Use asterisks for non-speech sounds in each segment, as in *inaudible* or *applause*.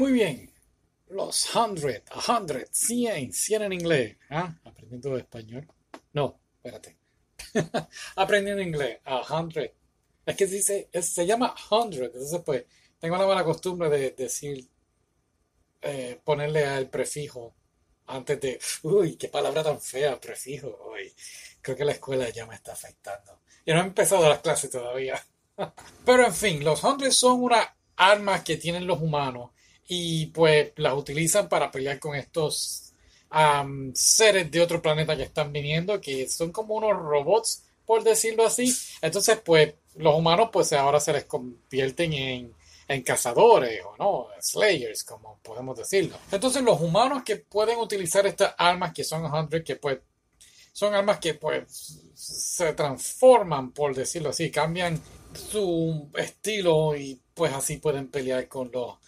Muy bien. Los hundred, a hundred, cien, cien en inglés. ¿Ah? Aprendiendo español. No, espérate. *laughs* Aprendiendo inglés, a hundred. Es que dice, se llama hundred. Entonces, pues, tengo la mala costumbre de decir, eh, ponerle al prefijo antes de, uy, qué palabra tan fea, prefijo. Uy, creo que la escuela ya me está afectando. Y no he empezado las clases todavía. *laughs* Pero en fin, los hundreds son unas armas que tienen los humanos y pues las utilizan para pelear con estos seres de otro planeta que están viniendo, que son como unos robots, por decirlo así. Entonces, pues los humanos pues ahora se les convierten en, en cazadores o no, slayers, como podemos decirlo. Entonces los humanos que pueden utilizar estas armas que son 100, que pues son armas que pues se transforman, por decirlo así, cambian su estilo y pues así pueden pelear con los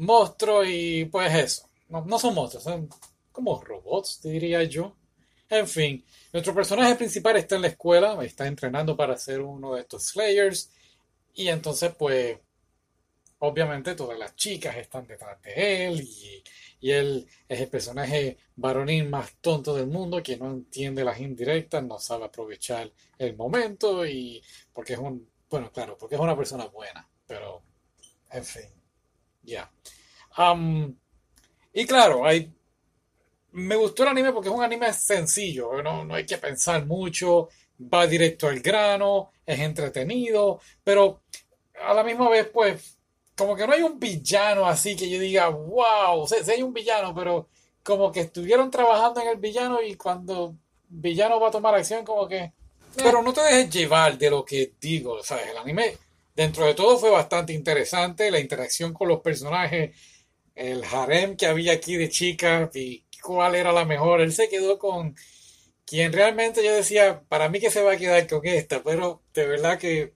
monstruos y pues eso. No, son monstruos, son como robots, diría yo. En fin, nuestro personaje principal está en la escuela, está entrenando para ser uno de estos Slayers. Y entonces, pues, obviamente todas las chicas están detrás de él y, y, él es el personaje varonil más tonto del mundo que no entiende las indirectas, no sabe aprovechar el momento y porque es un, bueno, claro, porque es una persona buena, pero, en fin. Ya. y claro, me gustó el anime porque es un anime sencillo, no, no hay que pensar mucho, va directo al grano, es entretenido, pero a la misma vez, pues, como que no hay un villano así que yo diga, wow, sí, hay un villano, pero como que estuvieron trabajando en el villano y cuando villano va a tomar acción, como que... Pero no te dejes llevar de lo que digo, ¿sabes? El anime Dentro de todo fue bastante interesante la interacción con los personajes, el harem que había aquí de chicas y cuál era la mejor. Él se quedó con quien realmente yo decía, para mí que se va a quedar con esta, pero de verdad que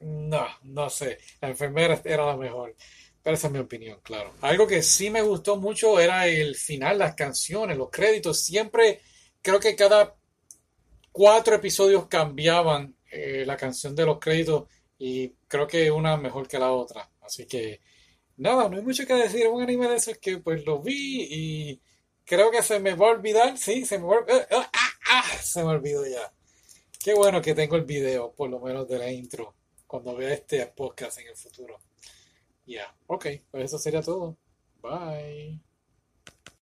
no, no sé, la enfermera era la mejor. Pero esa es mi opinión, claro. Algo que sí me gustó mucho era el final, las canciones, los créditos. Siempre creo que cada cuatro episodios cambiaban eh, la canción de los créditos y creo que una mejor que la otra. Así que nada, no hay mucho que decir. Un anime de esos que pues lo vi y creo que se me va a olvidar. Sí, se me va a olvidar. Ah, ah, ah, se me olvidó ya. Qué bueno que tengo el video, por lo menos de la intro, cuando vea este podcast en el futuro. Ya, ok, pues eso sería todo. Bye.